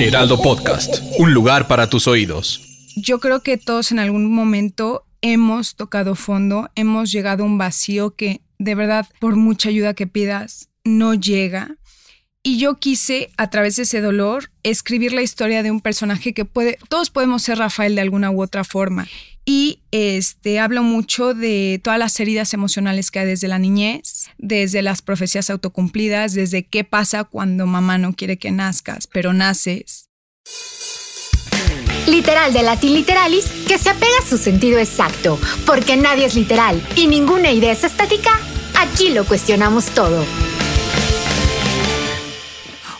Heraldo Podcast, un lugar para tus oídos. Yo creo que todos en algún momento hemos tocado fondo, hemos llegado a un vacío que de verdad, por mucha ayuda que pidas, no llega. Y yo quise, a través de ese dolor, escribir la historia de un personaje que puede, todos podemos ser Rafael de alguna u otra forma. Y este, hablo mucho de todas las heridas emocionales que hay desde la niñez, desde las profecías autocumplidas, desde qué pasa cuando mamá no quiere que nazcas, pero naces. Literal de Latin Literalis, que se apega a su sentido exacto, porque nadie es literal y ninguna idea es estática, aquí lo cuestionamos todo.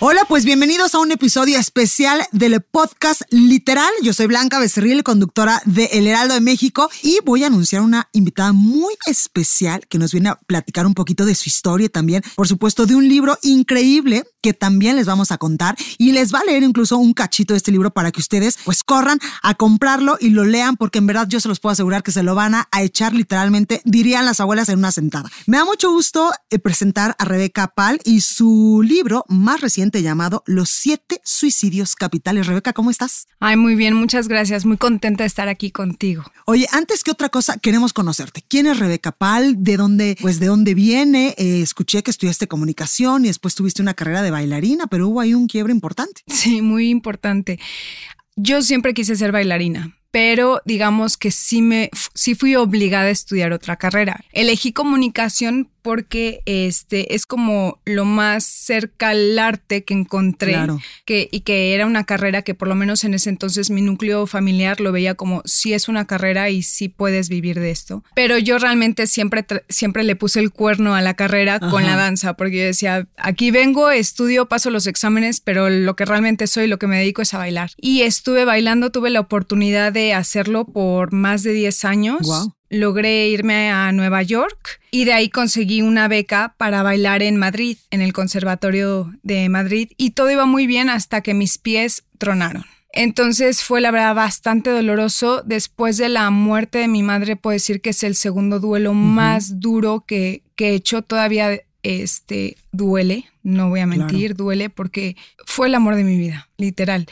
Hola, pues bienvenidos a un episodio especial del podcast Literal. Yo soy Blanca Becerril, conductora de El Heraldo de México, y voy a anunciar una invitada muy especial que nos viene a platicar un poquito de su historia también, por supuesto, de un libro increíble que también les vamos a contar y les va a leer incluso un cachito de este libro para que ustedes pues corran a comprarlo y lo lean porque en verdad yo se los puedo asegurar que se lo van a, echar literalmente, dirían las abuelas en una sentada. Me da mucho gusto eh, presentar a Rebeca Pal y su libro más reciente llamado Los siete suicidios capitales. Rebeca, ¿cómo estás? Ay, muy bien, muchas gracias. Muy contenta de estar aquí contigo. Oye, antes que otra cosa, queremos conocerte. ¿Quién es Rebeca Pal? ¿De dónde, pues, de dónde viene? Eh, escuché que estudiaste comunicación y después tuviste una carrera de bailarina, pero hubo ahí un quiebre importante. Sí, muy importante. Yo siempre quise ser bailarina pero digamos que sí me sí fui obligada a estudiar otra carrera. Elegí comunicación porque este es como lo más cerca al arte que encontré que, y que era una carrera que por lo menos en ese entonces mi núcleo familiar lo veía como si es una carrera y sí puedes vivir de esto. Pero yo realmente siempre, siempre le puse el cuerno a la carrera con la danza porque yo decía, aquí vengo, estudio, paso los exámenes, pero lo que realmente soy, lo que me dedico es a bailar. Y estuve bailando, tuve la oportunidad de hacerlo por más de 10 años. Wow logré irme a Nueva York y de ahí conseguí una beca para bailar en Madrid, en el Conservatorio de Madrid, y todo iba muy bien hasta que mis pies tronaron. Entonces fue la verdad bastante doloroso. Después de la muerte de mi madre, puedo decir que es el segundo duelo más duro que, que he hecho. Todavía este, duele, no voy a mentir, duele porque fue el amor de mi vida, literal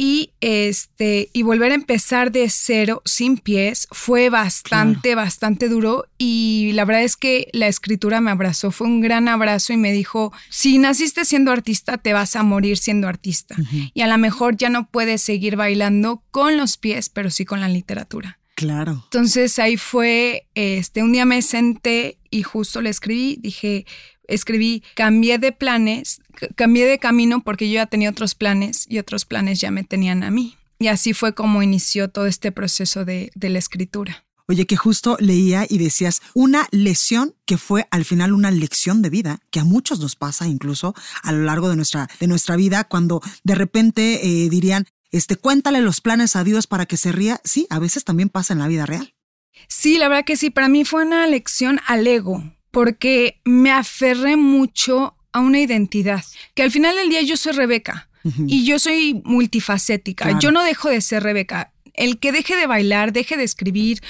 y este y volver a empezar de cero sin pies fue bastante bastante duro. Y la verdad es que la escritura me abrazó fue un gran abrazo y me dijo si naciste siendo artista te vas a morir siendo artista y a lo mejor ya no puedes seguir bailando con los pies pero sí con la literatura. Claro. Entonces ahí fue, este, un día me senté y justo le escribí, dije, escribí, cambié de planes, cambié de camino porque yo ya tenía otros planes y otros planes ya me tenían a mí. Y así fue como inició todo este proceso de, de la escritura. Oye, que justo leía y decías una lesión que fue al final una lección de vida, que a muchos nos pasa incluso a lo largo de nuestra, de nuestra vida, cuando de repente eh, dirían, este, cuéntale los planes a Dios para que se ría. Sí, a veces también pasa en la vida real. Sí, la verdad que sí, para mí fue una lección al ego, porque me aferré mucho a una identidad, que al final del día yo soy Rebeca y yo soy multifacética, Claro. yo no dejo de ser Rebeca. El que deje de bailar, deje de escribir,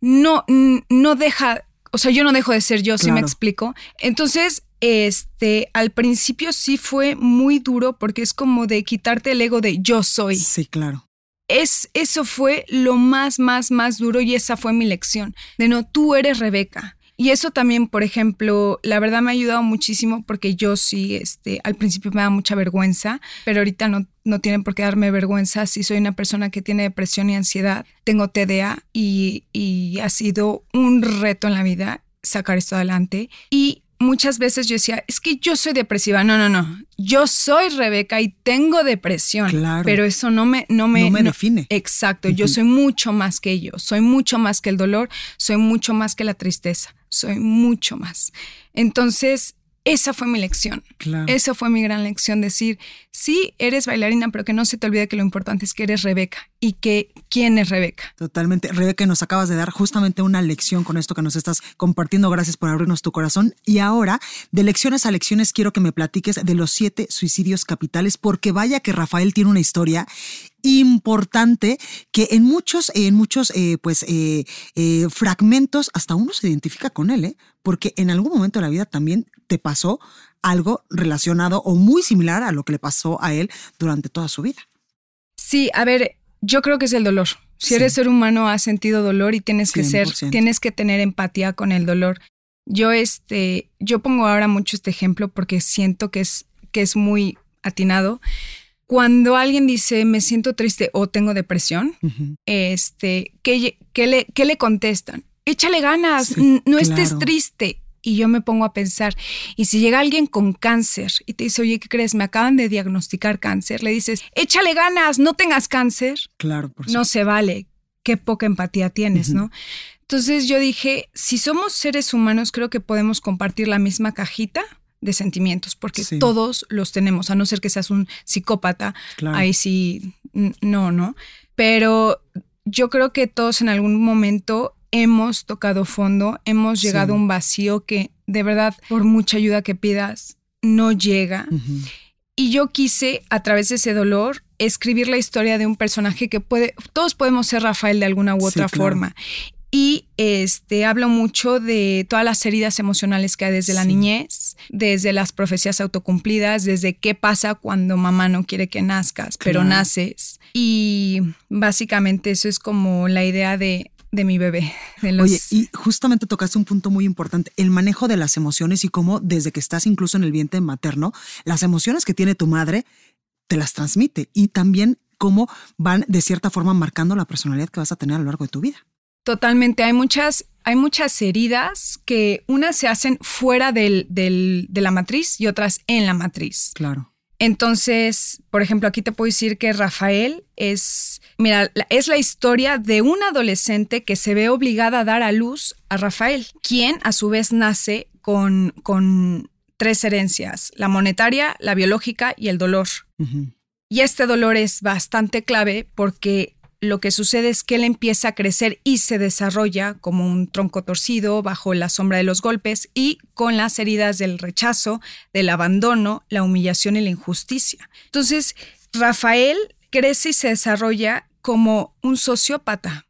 no, no deja, o sea, yo no dejo de ser yo, si me explico. Entonces, este, al principio sí fue muy duro porque es como de quitarte el ego de yo soy Sí, claro. es, eso fue lo más, más, más duro y esa fue mi lección, de no, tú eres Rebeca. Y eso también, por ejemplo, la verdad me ha ayudado muchísimo porque yo sí, este, al principio me da mucha vergüenza, pero ahorita no, no tienen por qué darme vergüenza si soy una persona que tiene depresión y ansiedad, tengo TDA y, y ha sido un reto en la vida sacar esto adelante. Y muchas veces yo decía, es que yo soy depresiva. No, no, no. Yo soy Rebeca y tengo depresión. Claro. Pero eso no me, no me, No me define. Exacto. Yo soy mucho más que ello. Soy mucho más que el dolor. Soy mucho más que la tristeza. Soy mucho más. Entonces, esa fue mi lección. Claro. Esa fue mi gran lección, decir, sí, eres bailarina, pero que no se te olvide que lo importante es que eres Rebeca y que quién es Rebeca. Totalmente. Rebeca, nos acabas de dar justamente una lección con esto que nos estás compartiendo. Gracias por abrirnos tu corazón. Y ahora, de lecciones a lecciones, quiero que me platiques de los siete suicidios capitales, porque vaya que Rafael tiene una historia importante que en muchos, en muchos, eh, pues, eh, eh, fragmentos hasta uno se identifica con él. Porque en algún momento de la vida también te pasó algo relacionado o muy similar a lo que le pasó a él durante toda su vida. Sí, a ver, yo creo que es el dolor. Si Sí. eres ser humano, has sentido dolor y tienes que ser, 100%. tienes que tener empatía con el dolor. Yo, este, yo pongo ahora mucho este ejemplo porque siento que es, que es muy atinado. Cuando alguien dice me siento triste o tengo depresión, este, ¿qué, qué le, qué le contestan? Échale ganas, Sí, no estés triste. Y yo me pongo a pensar, y si llega alguien con cáncer y te dice, oye, ¿qué crees? Me acaban de diagnosticar cáncer, le dices, échale ganas, no tengas cáncer, Claro, por no se vale. Qué poca empatía tienes. ¿no? Entonces yo dije, si somos seres humanos, creo que podemos compartir la misma cajita de sentimientos, porque Sí. todos los tenemos, a no ser que seas un psicópata, Claro. ahí sí, no, ¿no? Pero yo creo que todos en algún momento hemos tocado fondo, hemos Sí. llegado a un vacío que de verdad, por mucha ayuda que pidas, no llega. Y yo quise, a través de ese dolor, escribir la historia de un personaje que puede, todos podemos ser Rafael de alguna u Sí, otra claro. forma. Y este hablo mucho de todas las heridas emocionales que hay desde la niñez, desde las profecías autocumplidas, desde qué pasa cuando mamá no quiere que nazcas, pero naces. Y básicamente eso es como la idea de, de mi bebé. de los- Oye, y justamente tocaste un punto muy importante, el manejo de las emociones y cómo desde que estás incluso en el vientre materno, las emociones que tiene tu madre te las transmite y también cómo van de cierta forma marcando la personalidad que vas a tener a lo largo de tu vida. Totalmente, hay muchas, hay muchas heridas que unas se hacen fuera del, del- de la matriz y otras en la matriz. Claro. Entonces, por ejemplo, aquí te puedo decir que Rafael es, mira, la- es la historia de una adolescente que se ve obligada a dar a luz a Rafael, quien a su vez nace con, con tres herencias, la monetaria, la biológica y el dolor. Y este dolor es bastante clave porque lo que sucede es que él empieza a crecer y se desarrolla como un tronco torcido bajo la sombra de los golpes y con las heridas del rechazo, del abandono, la humillación y la injusticia. Entonces, Rafael crece y se desarrolla como un sociópata,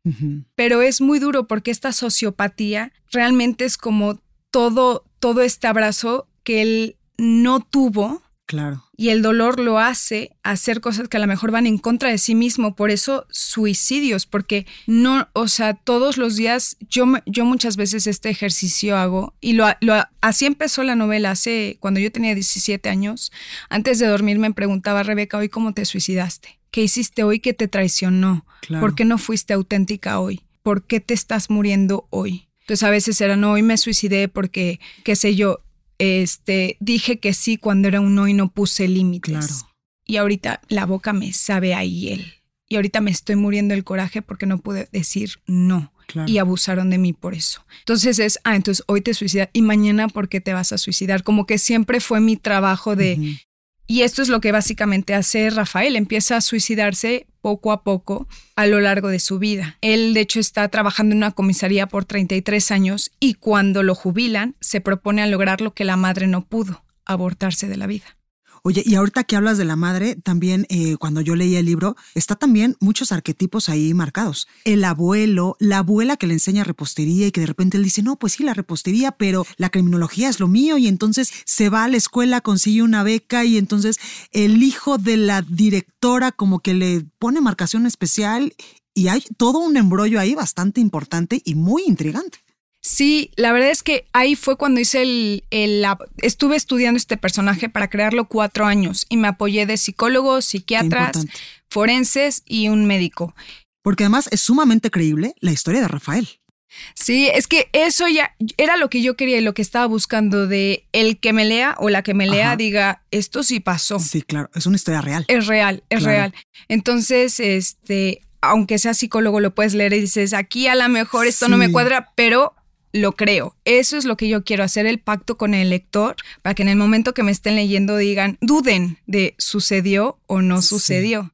pero es muy duro porque esta sociopatía realmente es como todo, todo este abrazo que él no tuvo Claro. y el dolor lo hace hacer cosas que a lo mejor van en contra de sí mismo, por eso suicidios, porque no, o sea, todos los días yo, yo muchas veces este ejercicio hago y lo, lo- así empezó la novela, hace cuando yo tenía 17 años, antes de dormir me preguntaba Rebeca, hoy cómo te suicidaste, qué hiciste hoy que te traicionó, Claro. por qué no fuiste auténtica hoy. ¿por qué te estás muriendo hoy? Entonces a veces era, no, hoy me suicidé porque, qué sé yo, este, dije que sí cuando era un no y no puse límites. Claro. Y ahorita la boca me sabe a hiel. Y ahorita me estoy muriendo el coraje porque no pude decir no. Claro. Y abusaron de mí por eso. Entonces es, ah, entonces hoy te suicidas y mañana ¿por qué te vas a suicidar? Como que siempre fue mi trabajo de... Y esto es lo que básicamente hace Rafael. Empieza a suicidarse poco a poco a lo largo de su vida. Él, de hecho, está trabajando en una comisaría por 33 años y cuando lo jubilan, se propone a lograr lo que la madre no pudo, abortarse de la vida. Oye, y ahorita que hablas de la madre, también eh, cuando yo leí el libro, está también muchos arquetipos ahí marcados. El abuelo, la abuela que le enseña repostería y que de repente él dice, no, pues sí, la repostería, pero la criminología es lo mío y entonces se va a la escuela, consigue una beca y entonces el hijo de la directora como que le pone marcación especial y hay todo un embrollo ahí bastante importante y muy intrigante. Sí, la verdad es que ahí fue cuando hice el, estuve estudiando este personaje para crearlo cuatro años y me apoyé de psicólogos, psiquiatras, forenses y un médico. Porque además es sumamente creíble la historia de Rafael. Sí, es que eso ya era lo que yo quería y lo que estaba buscando de el que me lea o la que me lea Ajá. diga, esto sí pasó. Sí, claro, es una historia real. Es real, es Claro. real. Entonces, este, aunque sea psicólogo, lo puedes leer y dices, aquí a lo mejor esto no me cuadra, pero lo creo. Eso es lo que yo quiero, hacer el pacto con el lector para que en el momento que me estén leyendo digan, duden de sucedió o no Sí. sucedió.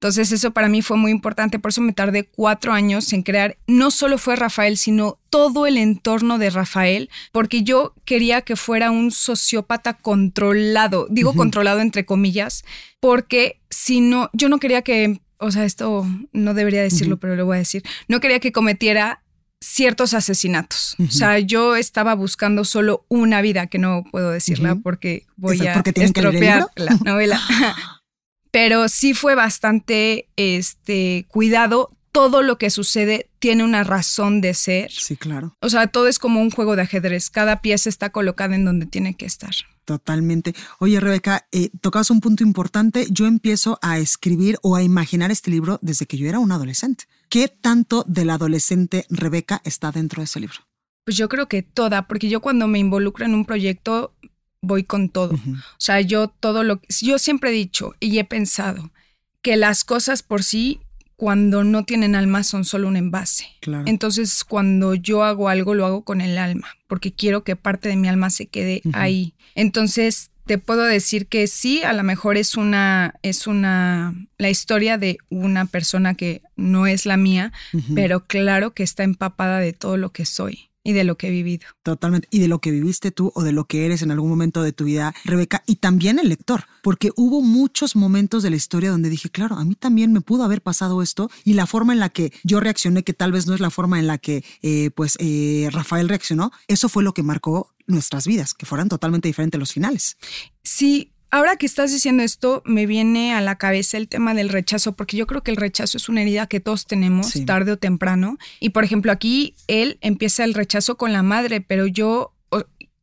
Entonces eso para mí fue muy importante, por eso me tardé cuatro años en crear, no solo fue Rafael, sino todo el entorno de Rafael, porque yo quería que fuera un sociópata controlado, digo controlado entre comillas, porque si no, yo no quería que, o sea, esto no debería decirlo, pero lo voy a decir, no quería que cometiera ciertos asesinatos. O sea, yo estaba buscando solo una vida, que no puedo decirla porque voy a porque estropear la novela. Pero sí fue bastante este cuidado. Todo lo que sucede tiene una razón de ser. Sí, claro. O sea, todo es como un juego de ajedrez. Cada pieza está colocada en donde tiene que estar. Totalmente. Oye, Rebeca, eh, tocas un punto importante. Yo empiezo a escribir o a imaginar este libro desde que yo era un adolescente. ¿Qué tanto de la adolescente Rebeca está dentro de ese libro? Pues yo creo que toda, porque yo cuando me involucro en un proyecto voy con todo. O sea, yo todo lo que yo siempre he dicho y he pensado que las cosas por sí cuando no tienen alma son solo un envase. Claro. Entonces, cuando yo hago algo, lo hago con el alma, porque quiero que parte de mi alma se quede ahí. Entonces, te puedo decir que sí, a lo mejor es una, es una, la historia de una persona que no es la mía, pero claro que está empapada de todo lo que soy y de lo que he vivido. Totalmente. Y de lo que viviste tú o de lo que eres en algún momento de tu vida, Rebeca, y también el lector, porque hubo muchos momentos de la historia donde dije, claro, a mí también me pudo haber pasado esto y la forma en la que yo reaccioné, que tal vez no es la forma en la que eh, pues eh, Rafael reaccionó, eso fue lo que marcó nuestras vidas, que fueran totalmente diferentes los finales. Sí, ahora que estás diciendo esto, me viene a la cabeza el tema del rechazo, porque yo creo que el rechazo es una herida que todos tenemos Sí. tarde o temprano. Y por ejemplo, aquí él empieza el rechazo con la madre, pero yo,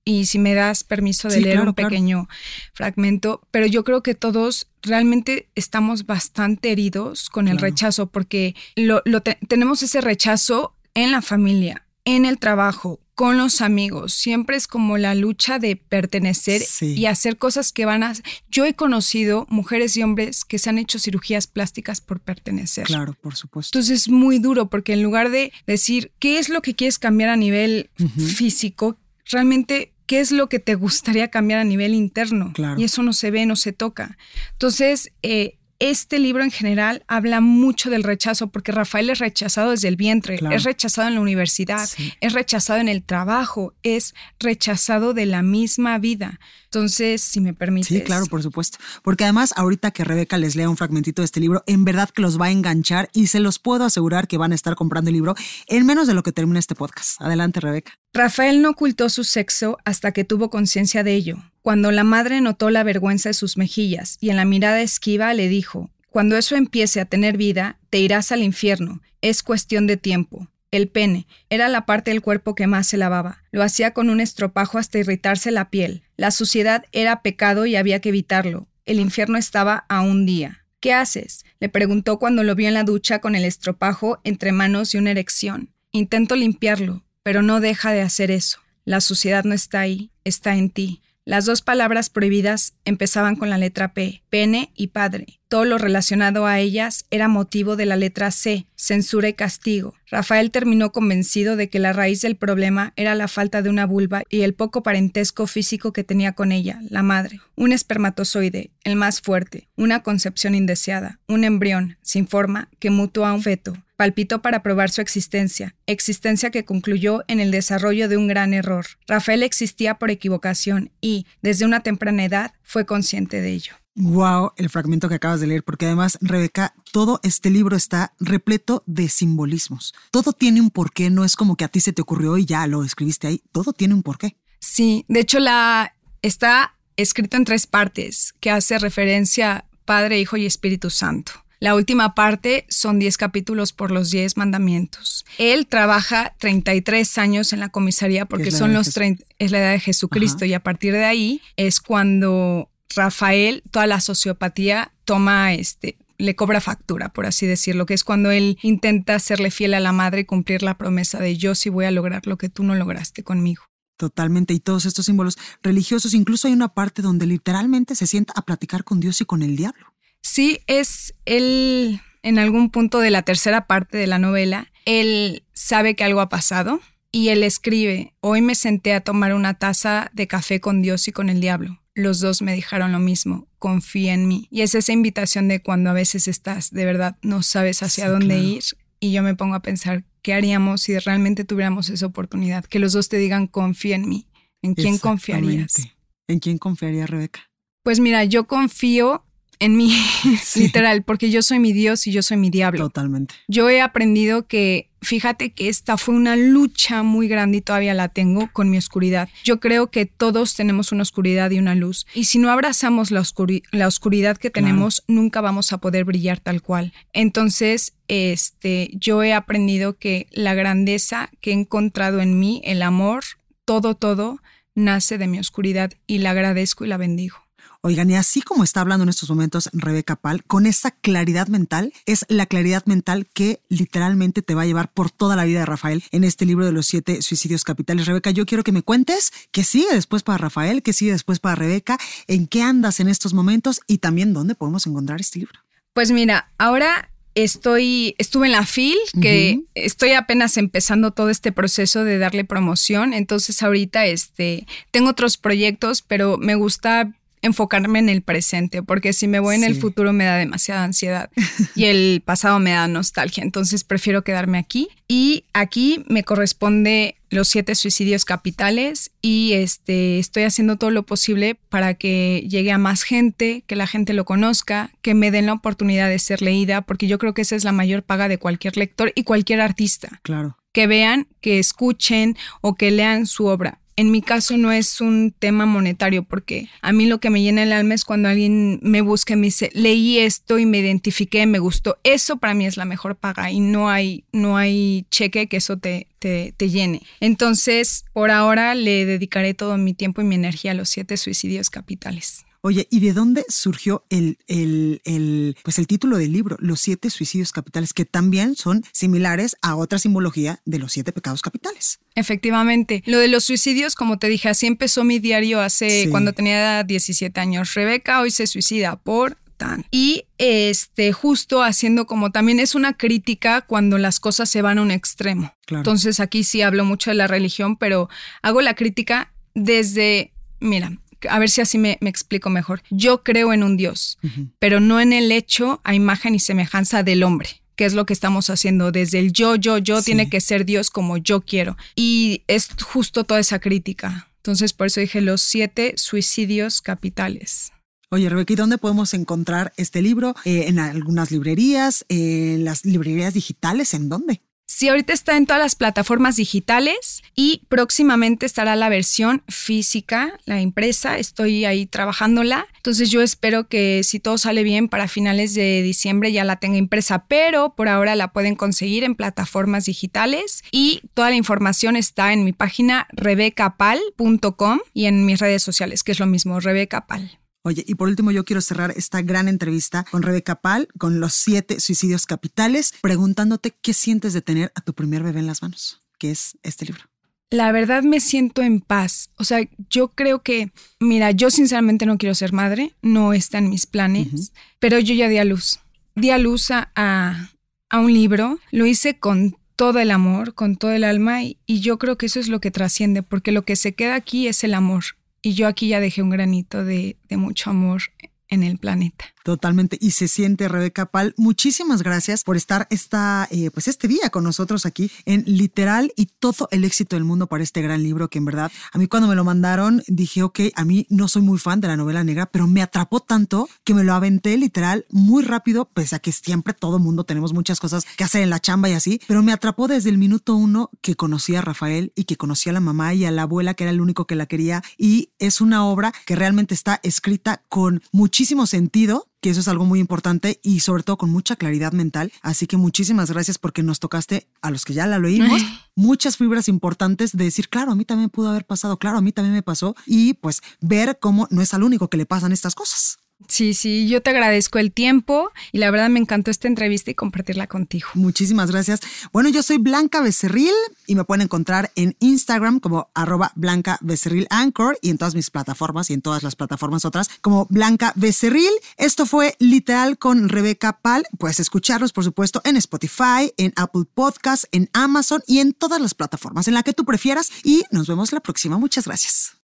y si me das permiso de Sí, leer claro, un claro. pequeño fragmento, pero yo creo que todos realmente estamos bastante heridos con el rechazo, porque lo, lo te- tenemos ese rechazo en la familia, en el trabajo, con los amigos. Siempre es como la lucha de pertenecer Sí. y hacer cosas que van a... Yo he conocido mujeres y hombres que se han hecho cirugías plásticas por pertenecer. Claro, por supuesto. Entonces es muy duro porque en lugar de decir qué es lo que quieres cambiar a nivel físico, realmente qué es lo que te gustaría cambiar a nivel interno. Claro. Y eso no se ve, no se toca. Entonces, eh, este libro en general habla mucho del rechazo porque Rafael es rechazado desde el vientre, Claro. es rechazado en la universidad, Sí. es rechazado en el trabajo, es rechazado de la misma vida. Entonces, si me permites. Sí, claro, por supuesto. Porque además, ahorita que Rebeca les lea un fragmentito de este libro, en verdad que los va a enganchar y se los puedo asegurar que van a estar comprando el libro en menos de lo que termina este podcast. Adelante, Rebeca. Rafael no ocultó su sexo hasta que tuvo conciencia de ello. Cuando la madre notó la vergüenza de sus mejillas y en la mirada esquiva le dijo, Cuando eso empiece a tener vida, te irás al infierno. Es cuestión de tiempo. El pene era la parte del cuerpo que más se lavaba. Lo hacía con un estropajo hasta irritarse la piel. La suciedad era pecado y había que evitarlo. El infierno estaba a un día. ¿Qué haces? Le preguntó cuando lo vio en la ducha con el estropajo entre manos y una erección. Intento limpiarlo, pero no deja de hacer eso. La suciedad no está ahí, está en ti. Las dos palabras prohibidas empezaban con la letra P, pene y padre. Todo lo relacionado a ellas era motivo de la letra C, censura y castigo. Rafael terminó convencido de que la raíz del problema era la falta de una vulva y el poco parentesco físico que tenía con ella, la madre. Un espermatozoide, el más fuerte, una concepción indeseada, un embrión, sin forma, que mutó a un feto, palpitó para probar su existencia, existencia que concluyó en el desarrollo de un gran error. Rafael existía por equivocación y, desde una temprana edad, fue consciente de ello. Wow, el fragmento que acabas de leer, porque además, Rebeca, todo este libro está repleto de simbolismos. Todo tiene un porqué, no es como que a ti se te ocurrió y ya lo escribiste ahí. Todo tiene un porqué. Sí, de hecho la está escrito en tres partes, que hace referencia Padre, Hijo y Espíritu Santo. La última parte son 10 capítulos por los 10 mandamientos. Él trabaja 33 años en la comisaría porque son los 30, es la edad de Jesucristo y a partir de ahí es cuando Rafael, toda la sociopatía toma este le cobra factura, por así decirlo, que es cuando él intenta serle fiel a la madre y cumplir la promesa de yo sí voy a lograr lo que tú no lograste conmigo. Totalmente, y todos estos símbolos religiosos, incluso hay una parte donde literalmente se sienta a platicar con Dios y con el diablo. Sí, es él en algún punto de la tercera parte de la novela, él sabe que algo ha pasado y él escribe, hoy me senté a tomar una taza de café con Dios y con el diablo. Los dos me dijeron lo mismo, confía en mí. Y es esa invitación de cuando a veces estás, de verdad, no sabes hacia dónde ir y yo me pongo a pensar, ¿qué haríamos si realmente tuviéramos esa oportunidad? Que los dos te digan, confía en mí. ¿En quién confiarías? ¿En quién confiaría, Rebeca? Pues mira, yo confío en mí, literal, porque yo soy mi Dios y yo soy mi diablo. Totalmente. Yo he aprendido que, fíjate que esta fue una lucha muy grande y todavía la tengo con mi oscuridad. Yo creo que todos tenemos una oscuridad y una luz. Y si no abrazamos la, la oscuridad que tenemos, nunca vamos a poder brillar tal cual. Entonces, este, yo he aprendido que la grandeza que he encontrado en mí, el amor, todo, todo, nace de mi oscuridad y la agradezco y la bendigo. Oigan, y así como está hablando en estos momentos Rebeca Pal, con esa claridad mental, es la claridad mental que literalmente te va a llevar por toda la vida de Rafael en este libro de los siete suicidios capitales. Rebeca, yo quiero que me cuentes qué sigue después para Rafael, qué sigue después para Rebeca, en qué andas en estos momentos y también dónde podemos encontrar este libro. Pues mira, ahora estoy, estuve en la FIL, que estoy apenas empezando todo este proceso de darle promoción. Entonces ahorita este, tengo otros proyectos, pero me gusta enfocarme en el presente, porque si me voy en el futuro me da demasiada ansiedad y el pasado me da nostalgia, entonces prefiero quedarme aquí. Y aquí me corresponde los siete suicidios capitales y este, estoy haciendo todo lo posible para que llegue a más gente, que la gente lo conozca, que me den la oportunidad de ser leída, porque yo creo que esa es la mayor paga de cualquier lector y cualquier artista. Claro. Que vean, que escuchen o que lean su obra en mi caso no es un tema monetario porque a mí lo que me llena el alma es cuando alguien me busca y me dice, leí esto y me identifiqué, me gustó. Eso para mí es la mejor paga y no hay, no hay cheque que eso te, te, te llene. Entonces, por ahora le dedicaré todo mi tiempo y mi energía a los siete suicidios capitales. Oye, ¿y de dónde surgió el, el, pues el título del libro, Los siete suicidios capitales, que también son similares a otra simbología de los siete pecados capitales? Efectivamente. Lo de los suicidios, como te dije, así empezó mi diario hace cuando tenía 17 años. Rebeca hoy se suicida por Tan. Y este, justo haciendo como también es una crítica cuando las cosas se van a un extremo. Entonces aquí sí hablo mucho de la religión, pero hago la crítica desde, mira, a ver si así me, explico mejor. Yo creo en un Dios, pero no en el hecho a imagen y semejanza del hombre que es lo que estamos haciendo desde el yo, yo, yo, tiene que ser Dios como yo quiero. Y es justo toda esa crítica. Entonces, por eso dije los siete suicidios capitales. Oye, Rebeca, ¿y dónde podemos encontrar este libro? Eh, ¿En algunas librerías? ¿En las librerías digitales? ¿En dónde? Sí, ahorita está en todas las plataformas digitales y próximamente estará la versión física, la impresa. Estoy ahí trabajándola. Entonces yo espero que si todo sale bien para finales de diciembre ya la tenga impresa, pero por ahora la pueden conseguir en plataformas digitales y toda la información está en mi página rebecapal.com y en mis redes sociales, que es lo mismo, Rebecapal. Oye, y por último yo quiero cerrar esta gran entrevista con Rebeca Pal, con los siete suicidios capitales, preguntándote qué sientes de tener a tu primer bebé en las manos, que es este libro. La verdad me siento en paz. O sea, yo creo que, mira, yo sinceramente no quiero ser madre, no está en mis planes, pero yo ya di a luz. Di a luz a, a un libro, lo hice con todo el amor, con todo el alma y, y, yo creo que eso es lo que trasciende, porque lo que se queda aquí es el amor. Y yo aquí ya dejé un granito de, de mucho amor en el planeta. Totalmente. Y se siente, Rebeca Pal. Muchísimas gracias por estar esta, eh, pues este día con nosotros aquí en Literal y todo el éxito del mundo para este gran libro que en verdad a mí cuando me lo mandaron dije, ok, a mí no soy muy fan de la novela negra, pero me atrapó tanto que me lo aventé literal muy rápido, pese a que siempre todo mundo tenemos muchas cosas que hacer en la chamba y así, pero me atrapó desde el minuto uno que conocí a Rafael y que conocí a la mamá y a la abuela que era el único que la quería y es una obra que realmente está escrita con muchísimo sentido que eso es algo muy importante y sobre todo con mucha claridad mental. Así que muchísimas gracias porque nos tocaste a los que ya la oímos muchas fibras importantes de decir, claro, a mí también pudo haber pasado, claro, a mí también me pasó y pues ver cómo no es al único que le pasan estas cosas. Sí, sí, yo te agradezco el tiempo y la verdad me encantó esta entrevista y compartirla contigo. Muchísimas gracias. Bueno, yo soy Blanca Becerril y me pueden encontrar en Instagram como arroba Blanca Becerril Anchor y en todas mis plataformas y en todas las plataformas otras como Blanca Becerril. Esto fue literal con Rebeca Pal. Puedes escucharlos, por supuesto, en Spotify, en Apple Podcasts, en Amazon y en todas las plataformas en la que tú prefieras. Y nos vemos la próxima. Muchas gracias.